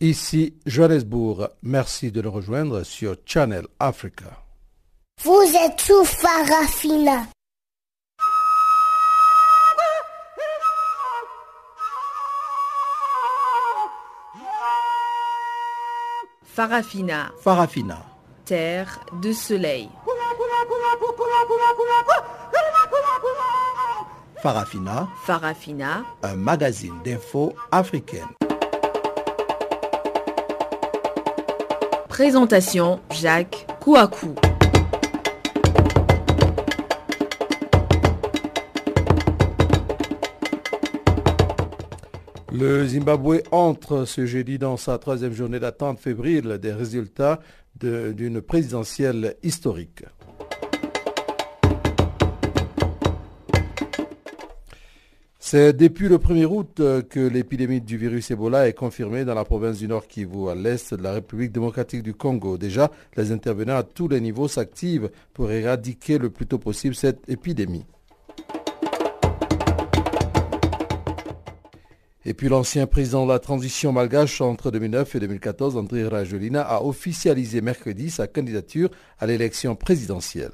Ici Johannesburg, merci de nous rejoindre sur Channel Africa. Vous êtes sous Farafina. Farafina. Farafina. Terre de soleil. Farafina. Farafina. Un magazine d'infos africaine. Présentation Jacques Kouakou. Le Zimbabwe entre ce jeudi dans sa troisième journée d'attente fébrile des résultats d'une présidentielle historique. C'est depuis le 1er août que l'épidémie du virus Ebola est confirmée dans la province du Nord Kivu, à l'est de la République démocratique du Congo. Déjà, les intervenants à tous les niveaux s'activent pour éradiquer le plus tôt possible cette épidémie. Et puis l'ancien président de la transition malgache entre 2009 et 2014, André Rajolina, a officialisé mercredi sa candidature à l'élection présidentielle.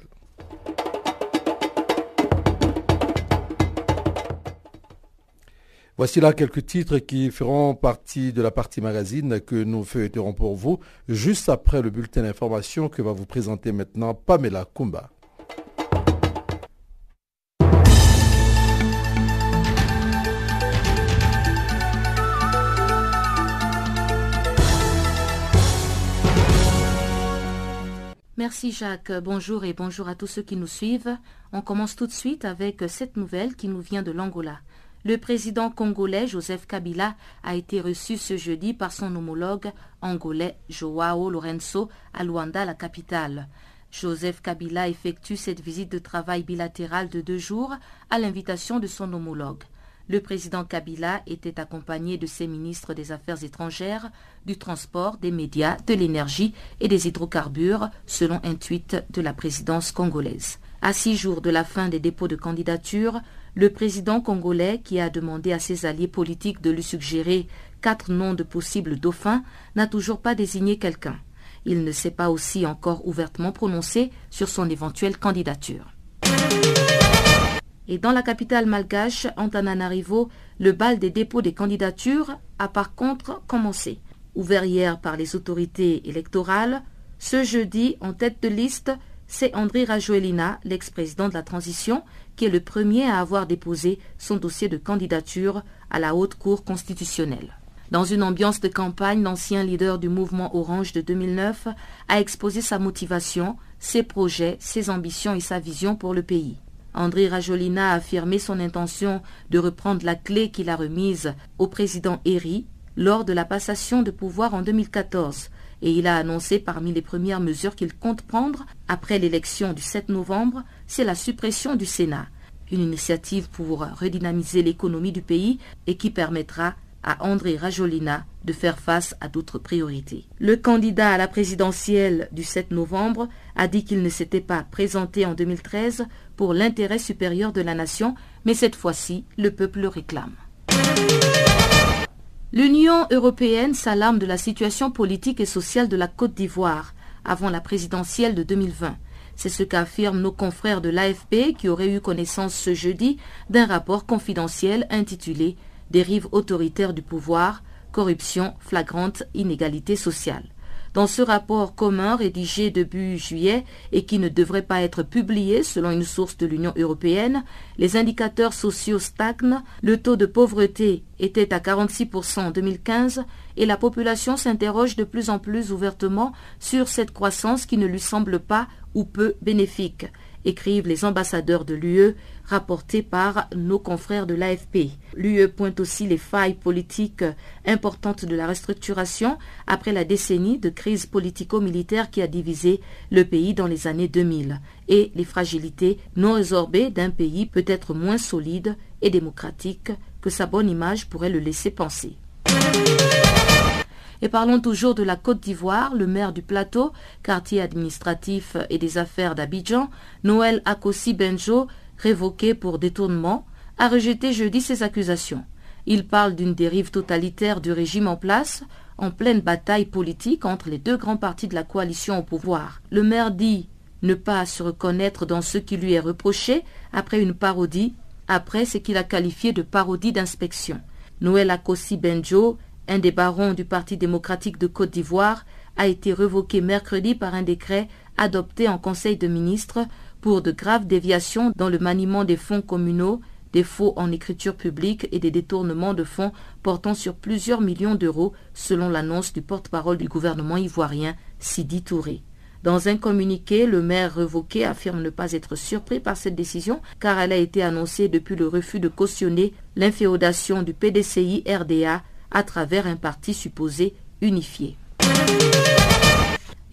Voici là quelques titres qui feront partie de la partie magazine que nous feuilleterons pour vous juste après le bulletin d'information que va vous présenter maintenant Pamela Kumba. Merci Jacques, bonjour et bonjour à tous ceux qui nous suivent. On commence tout de suite avec cette nouvelle qui nous vient de l'Angola. Le président congolais Joseph Kabila a été reçu ce jeudi par son homologue angolais Joao Lorenzo à Luanda, la capitale. Joseph Kabila effectue cette visite de travail bilatérale de deux jours à l'invitation de son homologue. Le président Kabila était accompagné de ses ministres des Affaires étrangères, du transport, des médias, de l'énergie et des hydrocarbures, selon un tweet de la présidence congolaise. À six jours de la fin des dépôts de candidature, le président congolais, qui a demandé à ses alliés politiques de lui suggérer quatre noms de possibles dauphins, n'a toujours pas désigné quelqu'un. Il ne s'est pas aussi encore ouvertement prononcé sur son éventuelle candidature. Et dans la capitale malgache, Antananarivo, le bal des dépôts des candidatures a par contre commencé. Ouvert hier par les autorités électorales, ce jeudi, en tête de liste, c'est André Rajoelina, l'ex-président de la transition, qui est le premier à avoir déposé son dossier de candidature à la Haute Cour constitutionnelle. Dans une ambiance de campagne, l'ancien leader du mouvement Orange de 2009 a exposé sa motivation, ses projets, ses ambitions et sa vision pour le pays. André Rajolina a affirmé son intention de reprendre la clé qu'il a remise au président Eri lors de la passation de pouvoir en 2014 et il a annoncé parmi les premières mesures qu'il compte prendre après l'élection du 7 novembre, c'est la suppression du Sénat, une initiative pour redynamiser l'économie du pays et qui permettra à André Rajolina de faire face à d'autres priorités. Le candidat à la présidentielle du 7 novembre a dit qu'il ne s'était pas présenté en 2013 pour l'intérêt supérieur de la nation, mais cette fois-ci, le peuple le réclame. L'Union européenne s'alarme de la situation politique et sociale de la Côte d'Ivoire avant la présidentielle de 2020. C'est ce qu'affirment nos confrères de l'AFP qui auraient eu connaissance ce jeudi d'un rapport confidentiel intitulé Dérive autoritaire du pouvoir, corruption flagrante, inégalité sociale. Dans ce rapport commun rédigé début juillet et qui ne devrait pas être publié selon une source de l'Union européenne, les indicateurs sociaux stagnent, le taux de pauvreté était à 46% en 2015 et la population s'interroge de plus en plus ouvertement sur cette croissance qui ne lui semble pas ou peu bénéfique écrivent les ambassadeurs de l'UE rapportés par nos confrères de l'AFP. L'UE pointe aussi les failles politiques importantes de la restructuration après la décennie de crise politico-militaire qui a divisé le pays dans les années 2000 et les fragilités non résorbées d'un pays peut-être moins solide et démocratique que sa bonne image pourrait le laisser penser. Et parlons toujours de la Côte d'Ivoire. Le maire du plateau, quartier administratif et des affaires d'Abidjan, Noël Akossi Benjo, révoqué pour détournement, a rejeté jeudi ces accusations. Il parle d'une dérive totalitaire du régime en place, en pleine bataille politique entre les deux grands partis de la coalition au pouvoir. Le maire dit ne pas se reconnaître dans ce qui lui est reproché après une parodie, après ce qu'il a qualifié de parodie d'inspection. Noël Akossi Benjo, un des barons du Parti démocratique de Côte d'Ivoire, a été revoqué mercredi par un décret adopté en Conseil de ministres pour de graves déviations dans le maniement des fonds communaux, des faux en écriture publique et des détournements de fonds portant sur plusieurs millions d'euros, selon l'annonce du porte-parole du gouvernement ivoirien, Sidi Touré. Dans un communiqué, le maire revoqué affirme ne pas être surpris par cette décision car elle a été annoncée depuis le refus de cautionner l'inféodation du PDCI RDA à travers un parti supposé unifié.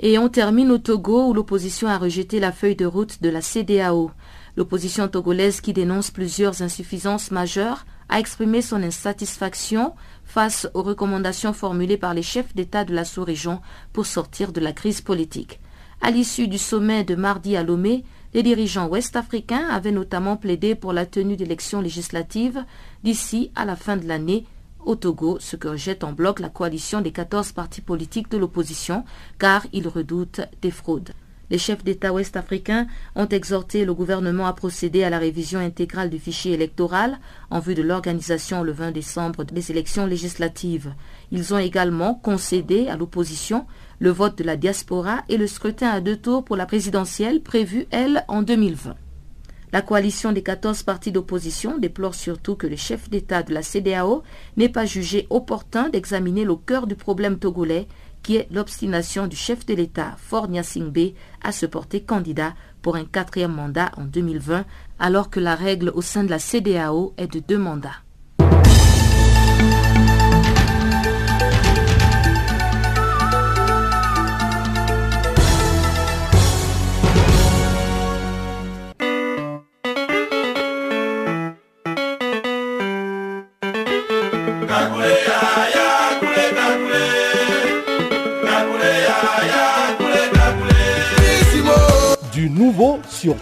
Et on termine au Togo où l'opposition a rejeté la feuille de route de la CDAO. L'opposition togolaise qui dénonce plusieurs insuffisances majeures a exprimé son insatisfaction face aux recommandations formulées par les chefs d'État de la sous-région pour sortir de la crise politique. À l'issue du sommet de mardi à Lomé, les dirigeants ouest-africains avaient notamment plaidé pour la tenue d'élections législatives d'ici à la fin de l'année au Togo, ce que rejette en bloc la coalition des 14 partis politiques de l'opposition, car ils redoutent des fraudes. Les chefs d'État ouest-africains ont exhorté le gouvernement à procéder à la révision intégrale du fichier électoral en vue de l'organisation le 20 décembre des élections législatives. Ils ont également concédé à l'opposition le vote de la diaspora et le scrutin à deux tours pour la présidentielle prévue, elle, en 2020. La coalition des 14 partis d'opposition déplore surtout que le chef d'État de la CDAO n'ait pas jugé opportun d'examiner le cœur du problème togolais, qui est l'obstination du chef de l'État, Fort Singbe, à se porter candidat pour un quatrième mandat en 2020, alors que la règle au sein de la CDAO est de deux mandats.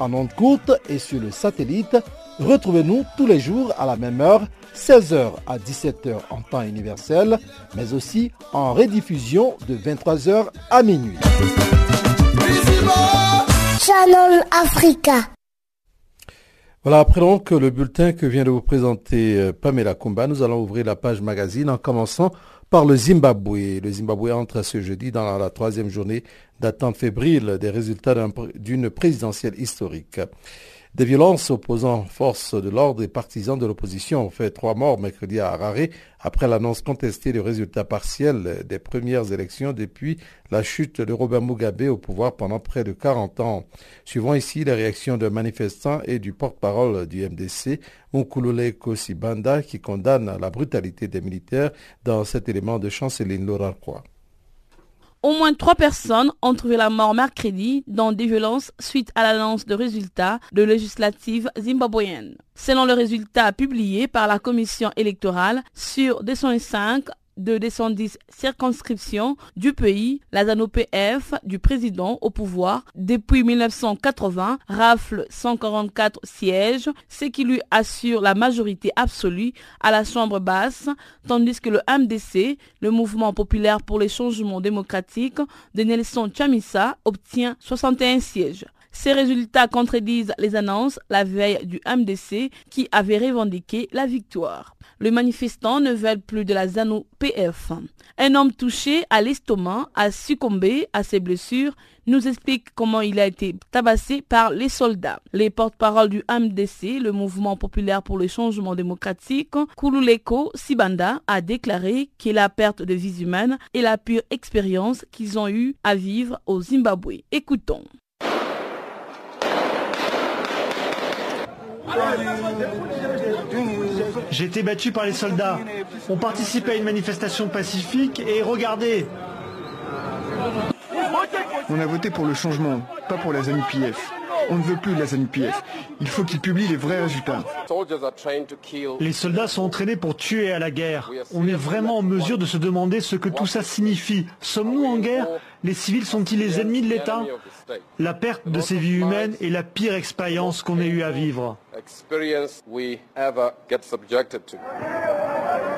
En ondes courtes et sur le satellite, retrouvez-nous tous les jours à la même heure, 16h à 17h en temps universel, mais aussi en rediffusion de 23h à minuit. Channel Africa. Voilà, après donc le bulletin que vient de vous présenter euh, Pamela Kumba, nous allons ouvrir la page magazine en commençant par le Zimbabwe. Le Zimbabwe entre ce jeudi dans la troisième journée d'attente fébrile des résultats d'une présidentielle historique. Des violences opposant forces de l'ordre et partisans de l'opposition ont fait trois morts mercredi à Harare après l'annonce contestée des résultats partiels des premières élections depuis la chute de Robert Mugabe au pouvoir pendant près de 40 ans. Suivant ici les réactions de manifestants et du porte-parole du MDC, Nkulule Kosibanda, qui condamne la brutalité des militaires dans cet élément de chanceline Laura. Au moins trois personnes ont trouvé la mort mercredi dans des violences suite à l'annonce de résultats de législatives zimbabwéennes. Selon le résultat publié par la commission électorale sur 205 de 210 circonscriptions du pays, la ZANO-PF du président au pouvoir depuis 1980 rafle 144 sièges, ce qui lui assure la majorité absolue à la Chambre basse, tandis que le MDC, le Mouvement populaire pour les changements démocratiques de Nelson Chamisa, obtient 61 sièges. Ces résultats contredisent les annonces la veille du MDC qui avait revendiqué la victoire. Les manifestants ne veulent plus de la ZANU-PF. Un homme touché à l'estomac a succombé à ses blessures nous explique comment il a été tabassé par les soldats. Les porte-parole du MDC, le mouvement populaire pour le changement démocratique, Kululeko Sibanda, a déclaré que la perte de vies humaines est la pure expérience qu'ils ont eue à vivre au Zimbabwe. Écoutons. J'ai été battu par les soldats. On participait à une manifestation pacifique et regardez. On a voté pour le changement, pas pour la ZANU-PF. On ne veut plus de la ZANU-PF. Il faut qu'ils publient les vrais résultats. Les soldats sont entraînés pour tuer à la guerre. On est vraiment en mesure de se demander ce que tout ça signifie. Sommes-nous en guerre? Les civils sont-ils les ennemis de l'État? La perte de ces vies humaines est la pire expérience qu'on ait eu à vivre.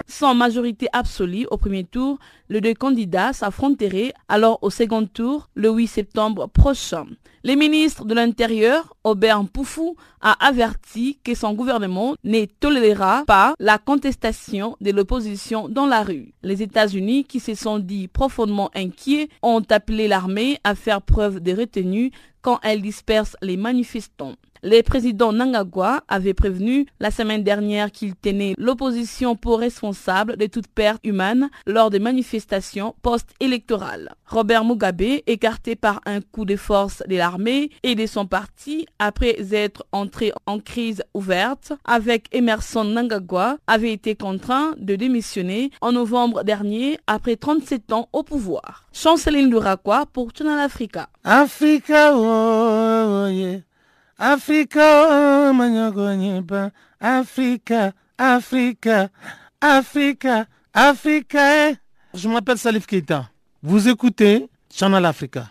Sans majorité absolue au premier tour, les deux candidats s'affronteraient alors au second tour le 8 septembre prochain. Le ministre de l'Intérieur, Aubert Poufou, a averti que son gouvernement ne tolérera pas la contestation de l'opposition dans la rue. Les États-Unis, qui se sont dit profondément inquiets, ont appelé l'armée à faire preuve de retenue quand elle disperse les manifestants. Le président Nangagwa avait prévenu la semaine dernière qu'il tenait l'opposition pour responsable de toute perte humaine lors des manifestations post-électorales. Robert Mugabe, écarté par un coup de force de l'armée et de son parti après être entré en crise ouverte avec Emerson Nangagwa, avait été contraint de démissionner en novembre dernier après 37 ans au pouvoir. Chanceline Durakwa pour Channel Africa. Oh, yeah. Africa, Africa, Africa, Africa, Africa. Je m'appelle Salif Keita. Vous écoutez Channel Africa.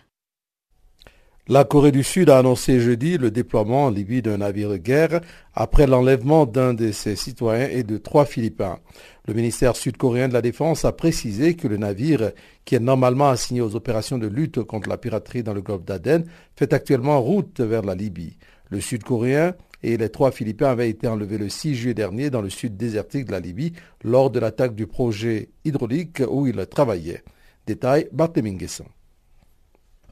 La Corée du Sud a annoncé jeudi le déploiement en Libye d'un navire de guerre après l'enlèvement d'un de ses citoyens et de trois Philippins. Le ministère sud-coréen de la Défense a précisé que le navire, qui est normalement assigné aux opérations de lutte contre la piraterie dans le golfe d'Aden, fait actuellement route vers la Libye. Le Sud-Coréen et les trois Philippins avaient été enlevés le 6 juillet dernier dans le sud désertique de la Libye lors de l'attaque du projet hydraulique où ils travaillaient. Détail, Barthélémy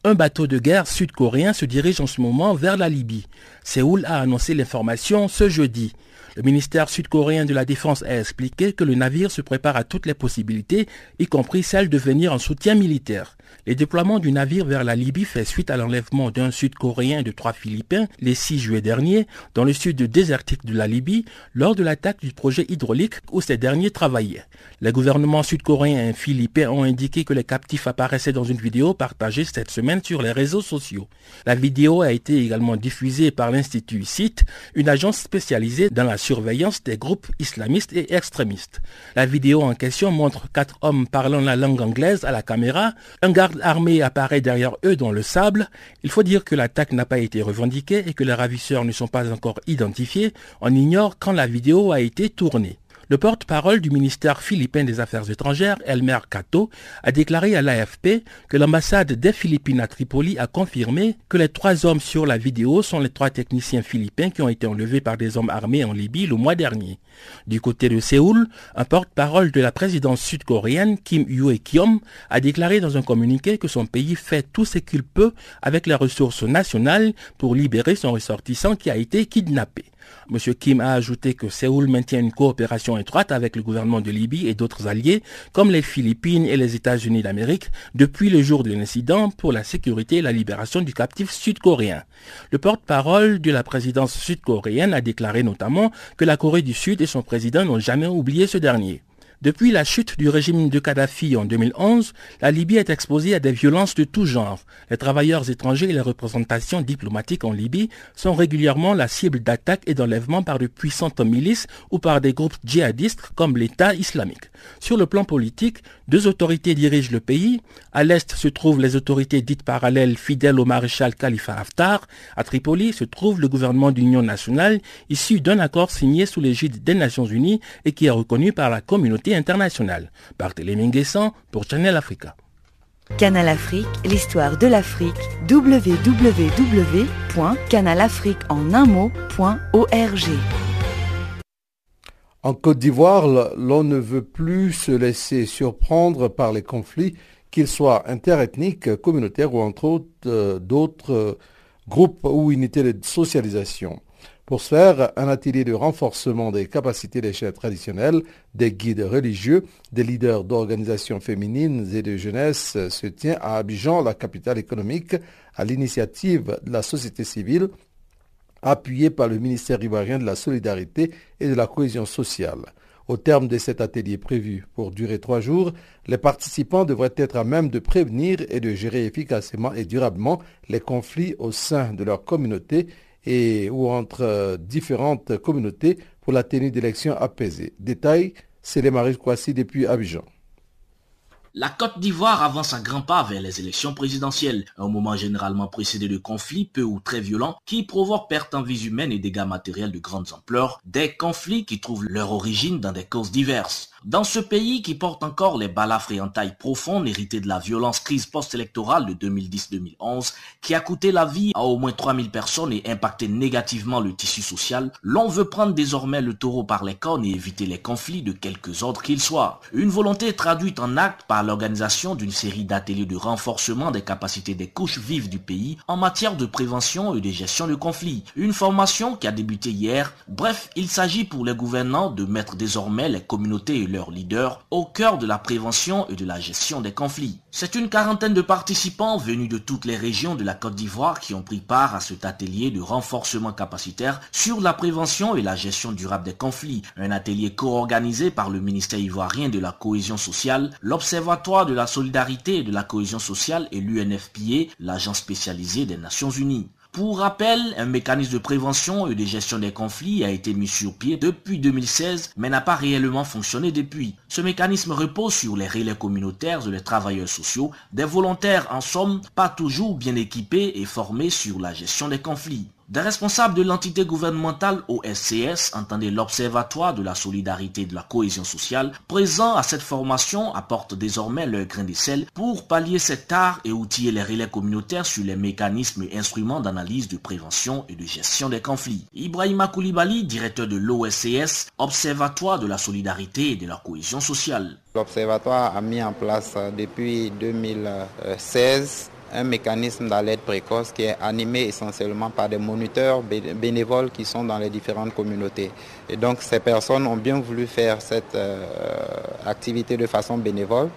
un bateau de guerre sud-coréen se dirige en ce moment vers la Libye. Séoul a annoncé l'information ce jeudi. Le ministère sud-coréen de la Défense a expliqué que le navire se prépare à toutes les possibilités, y compris celle de venir en soutien militaire. Le déploiement du navire vers la Libye fait suite à l'enlèvement d'un Sud-Coréen et de trois Philippins le 6 juillet dernier dans le sud désertique de la Libye lors de l'attaque du projet hydraulique où ces derniers travaillaient. Les gouvernements sud-coréens et philippins ont indiqué que les captifs apparaissaient dans une vidéo partagée cette semaine sur les réseaux sociaux. La vidéo a été également diffusée par l'Institut CIT, une agence spécialisée dans la surveillance des groupes islamistes et extrémistes. La vidéo en question montre quatre hommes parlant la langue anglaise à la caméra, un garde armée apparaît derrière eux dans le sable. Il faut dire que l'attaque n'a pas été revendiquée et que les ravisseurs ne sont pas encore identifiés. On ignore quand la vidéo a été tournée. Le porte-parole du ministère philippin des Affaires étrangères, Elmer Cato, a déclaré à l'AFP que l'ambassade des Philippines à Tripoli a confirmé que les trois hommes sur la vidéo sont les trois techniciens philippins qui ont été enlevés par des hommes armés en Libye le mois dernier. Du côté de Séoul, un porte-parole de la présidence sud-coréenne, Kim Yue-kyom, a déclaré dans un communiqué que son pays fait tout ce qu'il peut avec les ressources nationales pour libérer son ressortissant qui a été kidnappé. M. Kim a ajouté que Séoul maintient une coopération étroite avec le gouvernement de Libye et d'autres alliés, comme les Philippines et les États-Unis d'Amérique, depuis le jour de l'incident pour la sécurité et la libération du captif sud-coréen. Le porte-parole de la présidence sud-coréenne a déclaré notamment que la Corée du Sud et son président n'ont jamais oublié ce dernier. Depuis la chute du régime de Kadhafi en 2011, la Libye est exposée à des violences de tout genre. Les travailleurs étrangers et les représentations diplomatiques en Libye sont régulièrement la cible d'attaques et d'enlèvements par de puissantes milices ou par des groupes djihadistes comme l'État islamique. Sur le plan politique, deux autorités dirigent le pays. À l'est se trouvent les autorités dites parallèles fidèles au maréchal Khalifa Haftar. À Tripoli se trouve le gouvernement d'union nationale issu d'un accord signé sous l'égide des Nations Unies et qui est reconnu par la communauté internationale. Barthélémy Nguessan pour Channel Africa. Canal Afrique, l'histoire de l'Afrique, www.canalafriqueenunmot.org En Côte d'Ivoire, l'on ne veut plus se laisser surprendre par les conflits, qu'ils soient interethniques, communautaires ou entre autres euh, d'autres groupes ou unités de socialisation. Pour ce faire, un atelier de renforcement des capacités des chefs traditionnels, des guides religieux, des leaders d'organisations féminines et de jeunesse se tient à Abidjan, la capitale économique, à l'initiative de la société civile appuyé par le ministère ivoirien de la Solidarité et de la Cohésion sociale. Au terme de cet atelier prévu pour durer trois jours, les participants devraient être à même de prévenir et de gérer efficacement et durablement les conflits au sein de leur communauté et ou entre différentes communautés pour la tenue d'élections apaisées. Détail, c'est les Maris Kwasi depuis Abidjan. La Côte d'Ivoire avance à grands pas vers les élections présidentielles, un moment généralement précédé de conflits peu ou très violents qui provoquent perte en vies humaines et dégâts matériels de grandes ampleurs, des conflits qui trouvent leur origine dans des causes diverses. Dans ce pays qui porte encore les balafres et taille profonde héritées de la violence crise post-électorale de 2010-2011 qui a coûté la vie à au moins 3000 personnes et impacté négativement le tissu social, l'on veut prendre désormais le taureau par les cornes et éviter les conflits de quelques ordres qu'ils soient. Une volonté traduite en acte par l'organisation d'une série d'ateliers de renforcement des capacités des couches vives du pays en matière de prévention et de gestion de conflits. Une formation qui a débuté hier. Bref, il s'agit pour les gouvernants de mettre désormais les communautés leurs leaders au cœur de la prévention et de la gestion des conflits. C'est une quarantaine de participants venus de toutes les régions de la Côte d'Ivoire qui ont pris part à cet atelier de renforcement capacitaire sur la prévention et la gestion durable des conflits. Un atelier co-organisé par le ministère ivoirien de la cohésion sociale, l'Observatoire de la solidarité et de la cohésion sociale et l'UNFPA, l'agence spécialisée des Nations Unies. Pour rappel, un mécanisme de prévention et de gestion des conflits a été mis sur pied depuis 2016 mais n'a pas réellement fonctionné depuis. Ce mécanisme repose sur les relais communautaires et les travailleurs sociaux, des volontaires en somme pas toujours bien équipés et formés sur la gestion des conflits. Des responsables de l'entité gouvernementale OSCS, entendez l'Observatoire de la solidarité et de la cohésion sociale, présents à cette formation apportent désormais leur grain de sel pour pallier cet art et outiller les relais communautaires sur les mécanismes et instruments d'analyse, de prévention et de gestion des conflits. Ibrahima Koulibaly, directeur de l'OSCS, Observatoire de la solidarité et de la cohésion sociale. L'Observatoire a mis en place euh, depuis 2016 un mécanisme d'alerte précoce qui est animé essentiellement par des moniteurs bénévoles qui sont dans les différentes communautés. Et donc ces personnes ont bien voulu faire cette euh, activité de façon bénévole.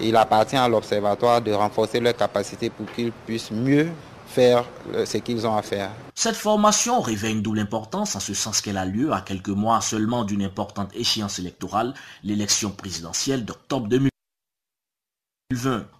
Il appartient à l'Observatoire de renforcer leurs capacités pour qu'ils puissent mieux faire ce qu'ils ont à faire. Cette formation revêt une double importance en ce sens qu'elle a lieu à quelques mois seulement d'une importante échéance électorale, l'élection présidentielle d'octobre 2020.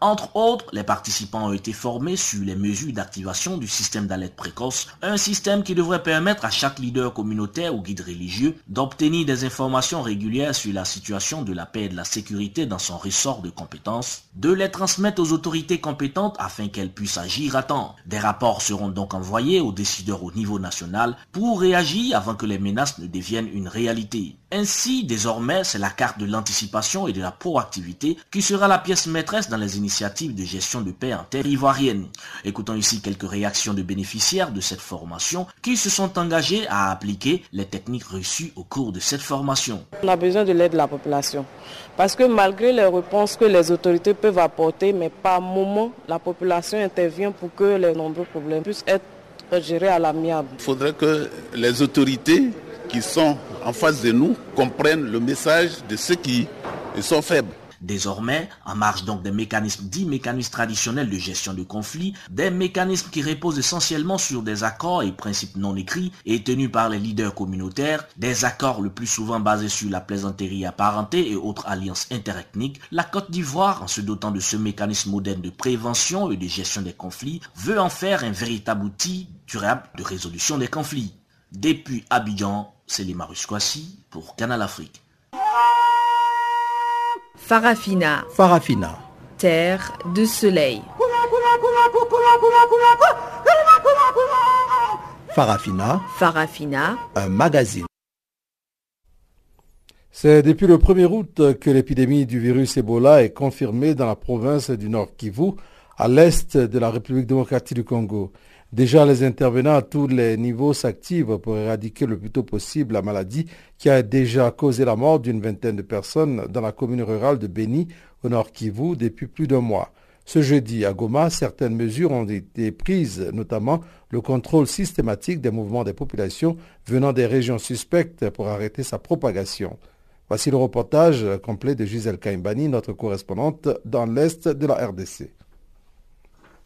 Entre autres, les participants ont été formés sur les mesures d'activation du système d'alerte précoce, un système qui devrait permettre à chaque leader communautaire ou guide religieux d'obtenir des informations régulières sur la situation de la paix et de la sécurité dans son ressort de compétences, de les transmettre aux autorités compétentes afin qu'elles puissent agir à temps. Des rapports seront donc envoyés aux décideurs au niveau national pour réagir avant que les menaces ne deviennent une réalité. Ainsi, désormais, c'est la carte de l'anticipation et de la proactivité qui sera la pièce maîtresse dans les initiatives de gestion de paix en terre ivoirienne. Écoutons ici quelques réactions de bénéficiaires de cette formation qui se sont engagés à appliquer les techniques reçues au cours de cette formation. On a besoin de l'aide de la population parce que malgré les réponses que les autorités peuvent apporter, mais par moment, la population intervient pour que les nombreux problèmes puissent être gérés à l'amiable. Il faudrait que les autorités qui sont en face de nous comprennent le message de ceux qui sont faibles. Désormais, en marge donc des mécanismes dits mécanismes traditionnels de gestion de conflits, des mécanismes qui reposent essentiellement sur des accords et principes non écrits et tenus par les leaders communautaires, des accords le plus souvent basés sur la plaisanterie apparentée et autres alliances interethniques, la Côte d'Ivoire, en se dotant de ce mécanisme moderne de prévention et de gestion des conflits, veut en faire un véritable outil durable de résolution des conflits. Depuis Abidjan, c'est les Kwasi pour Canal Afrique. Farafina. Farafina. Terre de soleil. Farafina. Farafina. Un magazine. C'est depuis le 1er août que l'épidémie du virus Ebola est confirmée dans la province du Nord Kivu, à l'est de la République démocratique du Congo. Déjà, les intervenants à tous les niveaux s'activent pour éradiquer le plus tôt possible la maladie qui a déjà causé la mort d'une vingtaine de personnes dans la commune rurale de Beni, au nord Kivu, depuis plus d'un mois. Ce jeudi, à Goma, certaines mesures ont été prises, notamment le contrôle systématique des mouvements des populations venant des régions suspectes pour arrêter sa propagation. Voici le reportage complet de Gisèle Kaimbani, notre correspondante dans l'Est de la RDC.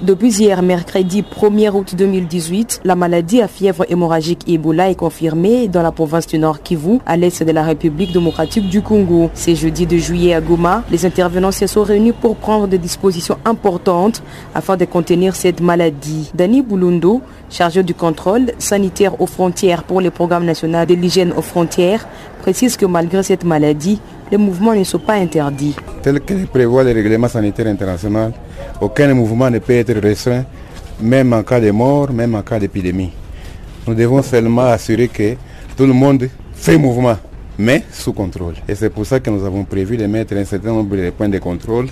Depuis hier, mercredi 1er août 2018, la maladie à fièvre hémorragique Ebola est confirmée dans la province du Nord Kivu, à l'est de la République démocratique du Congo. C'est jeudi de juillet à Goma. Les intervenants se sont réunis pour prendre des dispositions importantes afin de contenir cette maladie. Dani Bulundo, chargé du contrôle sanitaire aux frontières pour le programme national de l'hygiène aux frontières, précise que malgré cette maladie, les mouvements ne sont pas interdits. Tel que prévoit le règlement sanitaire international, aucun mouvement ne peut être restreint, même en cas de mort, même en cas d'épidémie. Nous devons seulement assurer que tout le monde fait mouvement, mais sous contrôle. Et c'est pour ça que nous avons prévu de mettre un certain nombre de points de contrôle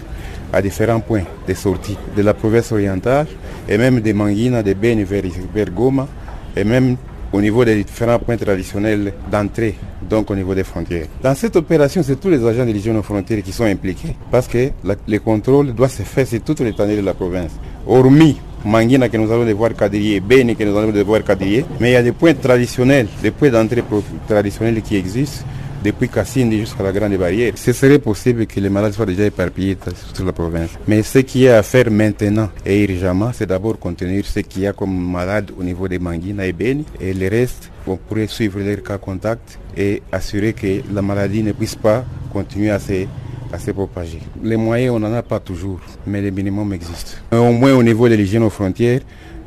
à différents points de sortie de la province orientale et même de Manguina, de Beni vers Goma et même au niveau des différents points traditionnels d'entrée, donc au niveau des frontières. Dans cette opération, c'est tous les agents de l'hygiène aux frontières qui sont impliqués parce que la, le contrôle doit se faire sur toute l'étendue de la province. Hormis Manguina que nous allons devoir quadriller, Beni que nous allons devoir quadriller, mais il y a des points traditionnels, des points d'entrée traditionnels qui existent depuis Cassine jusqu'à la Grande Barrière. Ce serait possible que les malades soient déjà éparpillés sur la province. Mais ce qui est à faire maintenant et urgemment, c'est d'abord contenir ce qu'il y a comme malades au niveau des Manguina et Beni. Et le reste, on pourrait suivre leurs cas contacts et assurer que la maladie ne puisse pas continuer à se à se propager. Les moyens, on n'en a pas toujours, mais le minimum existe. Au moins au niveau de l'hygiène aux frontières,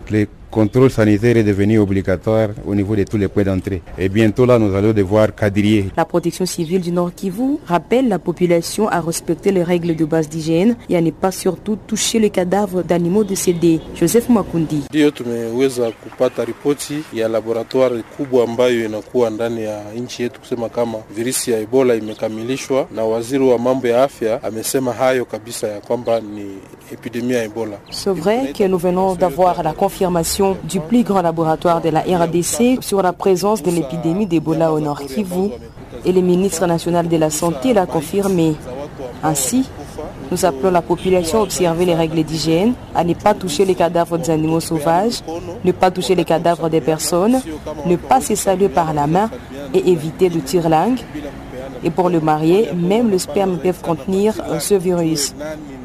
les contrôle sanitaire est devenu obligatoire au niveau de tous les points d'entrée. Et bientôt là, nous allons devoir quadriller. La protection civile du Nord Kivu rappelle la population à respecter les règles de base d'hygiène et à ne pas surtout toucher les cadavres d'animaux décédés. Joseph Makundi. Ndio tumeweza kupata ripoti ya laboratoire kubwa ambayo inakuwa ndani ya nchi yetu kusema kama virusi ya Ebola imekamilishwa, na waziri wa mambo ya afya amesema hayo kabisa ya kwamba ni epidemia ya Ebola. C'est vrai que nous venons d'avoir la confirmation du plus grand laboratoire de la RDC sur la présence de l'épidémie d'Ebola au Nord Kivu et le ministre national de la Santé l'a confirmé. Ainsi, nous appelons la population à observer les règles d'hygiène, à ne pas toucher les cadavres des animaux sauvages, ne pas toucher les cadavres des personnes, ne pas se saluer par la main et éviter de tirer langue. Et pour le marié, même le sperme peut contenir ce virus.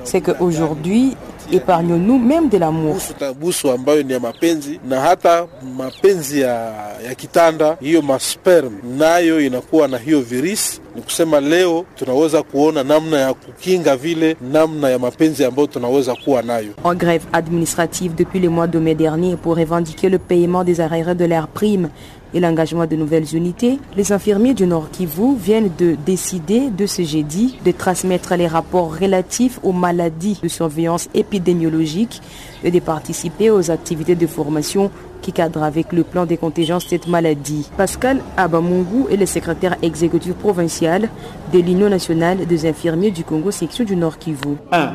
C'est qu'aujourd'hui, épargnons-nous même de l'amour. Ni kusema leo tunaweza kuona namna ya kukinga vile namna ya mapenzi ambayo tunaweza kuwa nayo. En grève administrative depuis le mois de mai dernier pour revendiquer le paiement des arriérés de leurs primes et l'engagement de nouvelles unités, les infirmiers du Nord Kivu viennent de décider de ce jeudi de transmettre les rapports relatifs aux maladies de surveillance épidémiologique et de participer aux activités de formation qui cadrent avec le plan de contingence de cette maladie. Pascal Abamungu est le secrétaire exécutif provincial de l'Union nationale des infirmiers du Congo section du Nord Kivu. 1.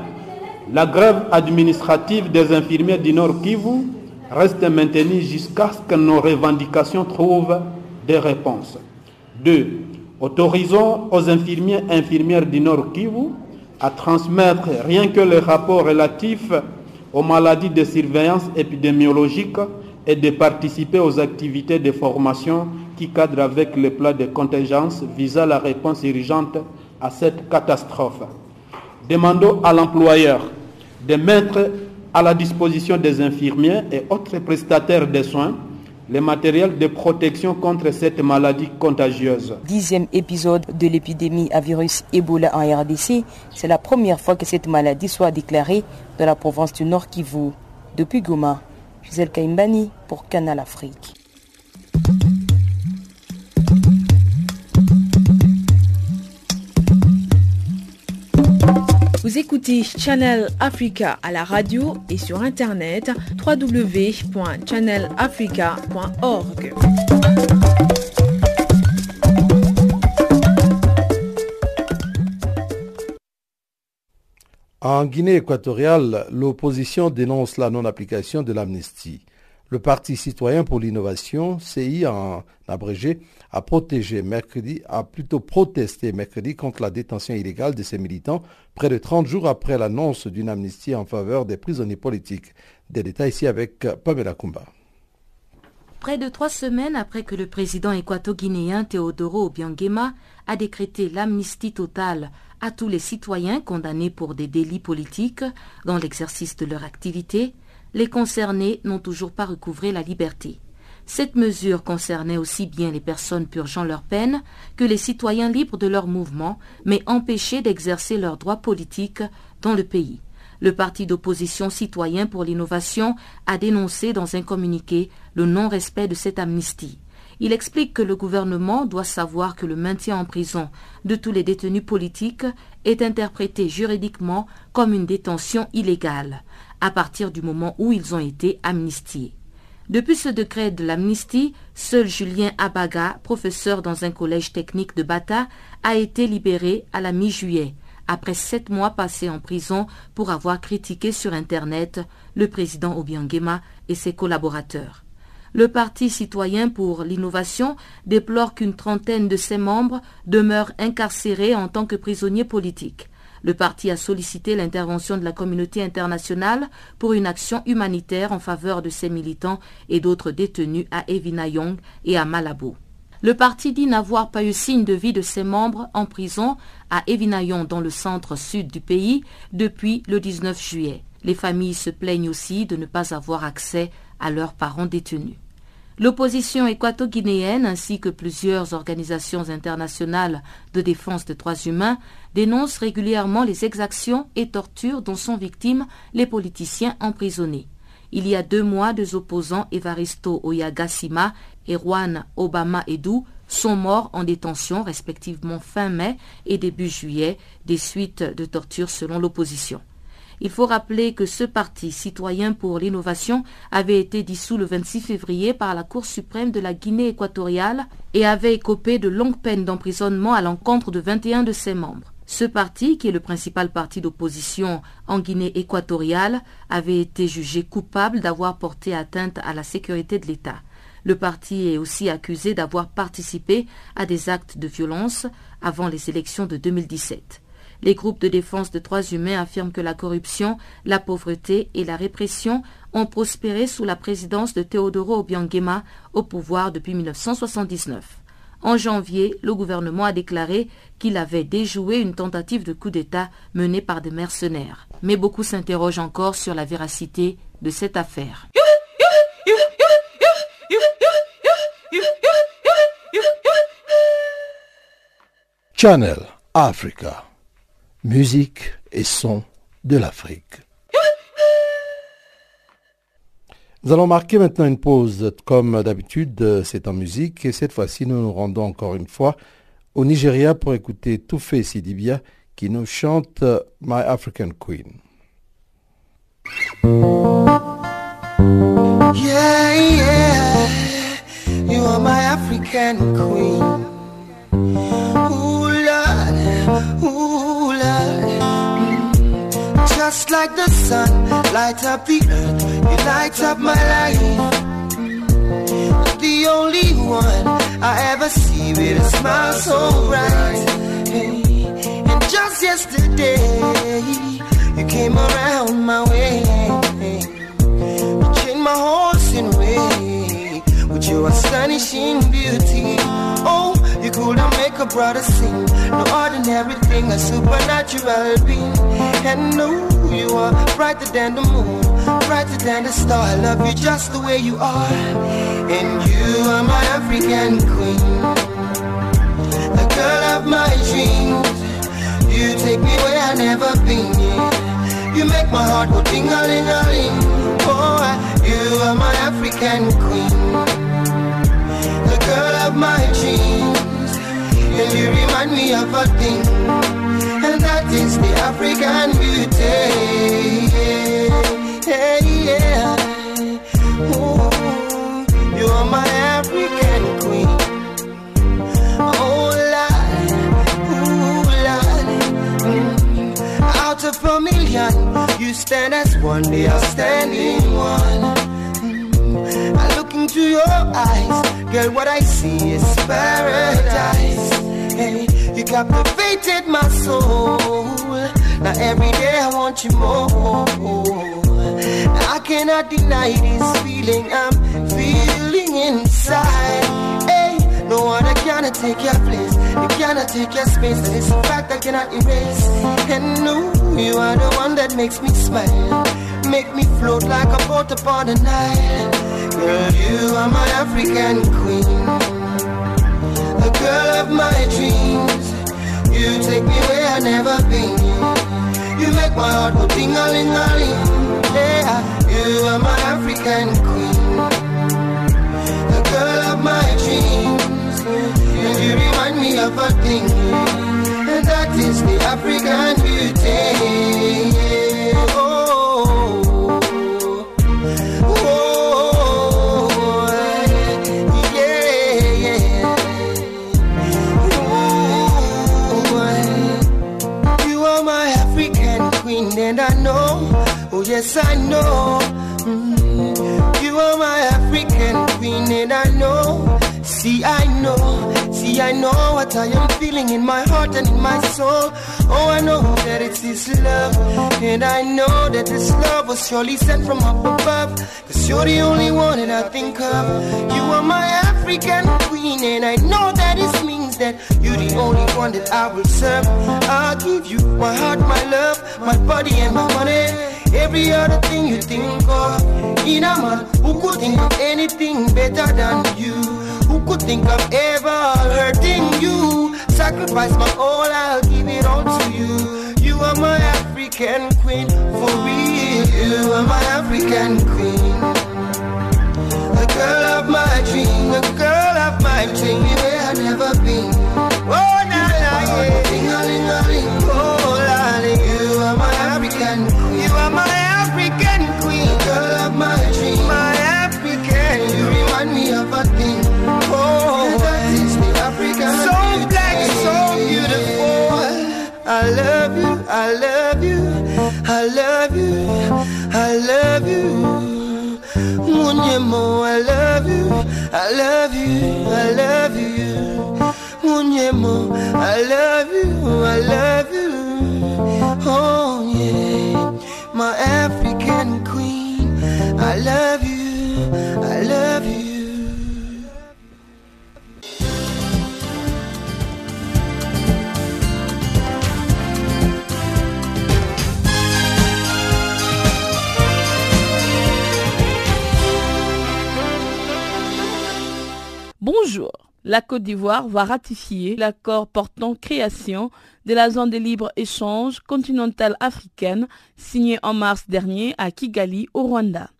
La grève administrative des infirmiers du Nord Kivu reste maintenue jusqu'à ce que nos revendications trouvent des réponses. 2. Autorisons aux infirmiers et infirmières du Nord Kivu à transmettre rien que les rapports relatifs aux maladies de surveillance épidémiologique et de participer aux activités de formation qui cadrent avec le plan de contingence visant la réponse urgente à cette catastrophe. Demandons à l'employeur de mettre à la disposition des infirmiers et autres prestataires de soins les matériels de protection contre cette maladie contagieuse. Dixième épisode de l'épidémie à virus Ebola en RDC, c'est la première fois que cette maladie soit déclarée dans la province du Nord Kivu. Depuis Goma, Gisèle Kaimbani pour Canal Afrique. Vous écoutez Channel Africa à la radio et sur internet www.channelafrica.org. En Guinée équatoriale, l'opposition dénonce la non-application de l'amnistie. Le Parti citoyen pour l'innovation, CI en abrégé, a protégé mercredi, a plutôt protesté mercredi contre la détention illégale de ses militants, près de 30 jours après l'annonce d'une amnistie en faveur des prisonniers politiques. Des détails ici avec Pamela Kumba. Près de trois semaines après que le président équato-guinéen Teodoro Obiangema a décrété l'amnistie totale à tous les citoyens condamnés pour des délits politiques dans l'exercice de leur activité, les concernés n'ont toujours pas recouvré la liberté. Cette mesure concernait aussi bien les personnes purgeant leur peine que les citoyens libres de leur mouvement, mais empêchés d'exercer leurs droits politiques dans le pays. Le parti d'opposition citoyen pour l'innovation a dénoncé dans un communiqué le non-respect de cette amnistie. Il explique que le gouvernement doit savoir que le maintien en prison de tous les détenus politiques est interprété juridiquement comme une détention illégale, à partir du moment où ils ont été amnistiés. Depuis ce décret de l'amnistie, seul Julien Abaga, professeur dans un collège technique de Bata, a été libéré à la mi-juillet, après sept mois passés en prison pour avoir critiqué sur Internet le président Obiangema et ses collaborateurs. Le Parti citoyen pour l'innovation déplore qu'une trentaine de ses membres demeurent incarcérés en tant que prisonniers politiques. Le parti a sollicité l'intervention de la communauté internationale pour une action humanitaire en faveur de ses militants et d'autres détenus à Evinayong et à Malabo. Le parti dit n'avoir pas eu signe de vie de ses membres en prison à Evinayong dans le centre sud du pays depuis le 19 juillet. Les familles se plaignent aussi de ne pas avoir accès à leurs parents détenus. L'opposition équato-guinéenne ainsi que plusieurs organisations internationales de défense des droits humains dénoncent régulièrement les exactions et tortures dont sont victimes les politiciens emprisonnés. Il y a deux mois, deux opposants, Evaristo Oyagasima et Juan Obama Edu, sont morts en détention respectivement fin mai et début juillet des suites de tortures selon l'opposition. Il faut rappeler que ce parti citoyen pour l'innovation avait été dissous le 26 février par la Cour suprême de la Guinée équatoriale et avait écopé de longues peines d'emprisonnement à l'encontre de 21 de ses membres. Ce parti, qui est le principal parti d'opposition en Guinée équatoriale, avait été jugé coupable d'avoir porté atteinte à la sécurité de l'État. Le parti est aussi accusé d'avoir participé à des actes de violence avant les élections de 2017. Les groupes de défense des droits humains affirment que la corruption, la pauvreté et la répression ont prospéré sous la présidence de Teodoro Obiangema au pouvoir depuis 1979. En janvier, le gouvernement a déclaré qu'il avait déjoué une tentative de coup d'État menée par des mercenaires. Mais beaucoup s'interrogent encore sur la véracité de cette affaire. Channel Africa musique et son de l'Afrique. Nous allons marquer maintenant une pause. Comme d'habitude, c'est en musique. Et cette fois-ci, nous nous rendons encore une fois au Nigeria pour écouter Toufé Sidibia qui nous chante My African Queen. My African queen. Just like the sun, light up the earth, you light up my life. You're The only one I ever see with a smile so bright. And just yesterday, you came around my way. You changed my horse in way with your astonishing beauty. Couldn't make a brother sing. No ordinary thing, a supernatural being. And no you are brighter than the moon, brighter than the star. I love you just the way you are, and you are my African queen, the girl of my dreams. You take me where I've never been. Yeah. You make my heart go ding a ling a ling. Oh, you are my African queen, the girl of my dreams, and you remind me of a thing and that is the African beauty. Yeah, yeah. Ooh, you're my African queen. Oh Lord, ooh Lord. Mm. Out of a million, you stand as one, the outstanding one. Mm. I look into your eyes, girl. What I see is paradise. You captivated my soul. Now every day I want you more. I cannot deny this feeling I'm feeling inside. Hey, no one cannot take your place. You cannot take your space. That is a fact I cannot erase. And no, you are the one that makes me smile make me float like a boat upon the Nile. Girl, you are my African queen, the girl of my dreams. You take me where I've never been. You make my heart go ting a ling a ling. Yeah, you are my African queen, the girl of my dreams. And you remind me of a thing, and that is the African beauty. Yes, I know. Mm. You are my African queen, and I know. See, I know, see, I know what I am feeling in my heart and in my soul. Oh, I know that it's this love, and I know that this love was surely sent from up above. Cause you're the only one that I think of. You are my African queen, and I know that it means that you're the only one that I will serve. I'll give you my heart, my love, my body, and my money. Every other thing you think of. In a man who could think of anything better than you. Who could think of ever hurting you? Sacrifice my all, I'll give it all to you. You are my African queen, for real. You are my African queen. The girl of my dream, the girl of my dream, never been. Oh, na na, yeah. Oh, lolly, you are my African queen. You are my African queen, girl of my dream, my African. You remind me of a thing. Oh, that is the African. So black, so beautiful. I love you, I love you, I love you, I love you. Munyemo, I love you, I love you, I love you. Mm, Munyemo, I love you, I love you. Oh yeah, my African queen, I love you, I love you. Bonjour. La Côte d'Ivoire va ratifier l'accord portant création de la zone de libre-échange continentale africaine signé en mars dernier à Kigali au Rwanda.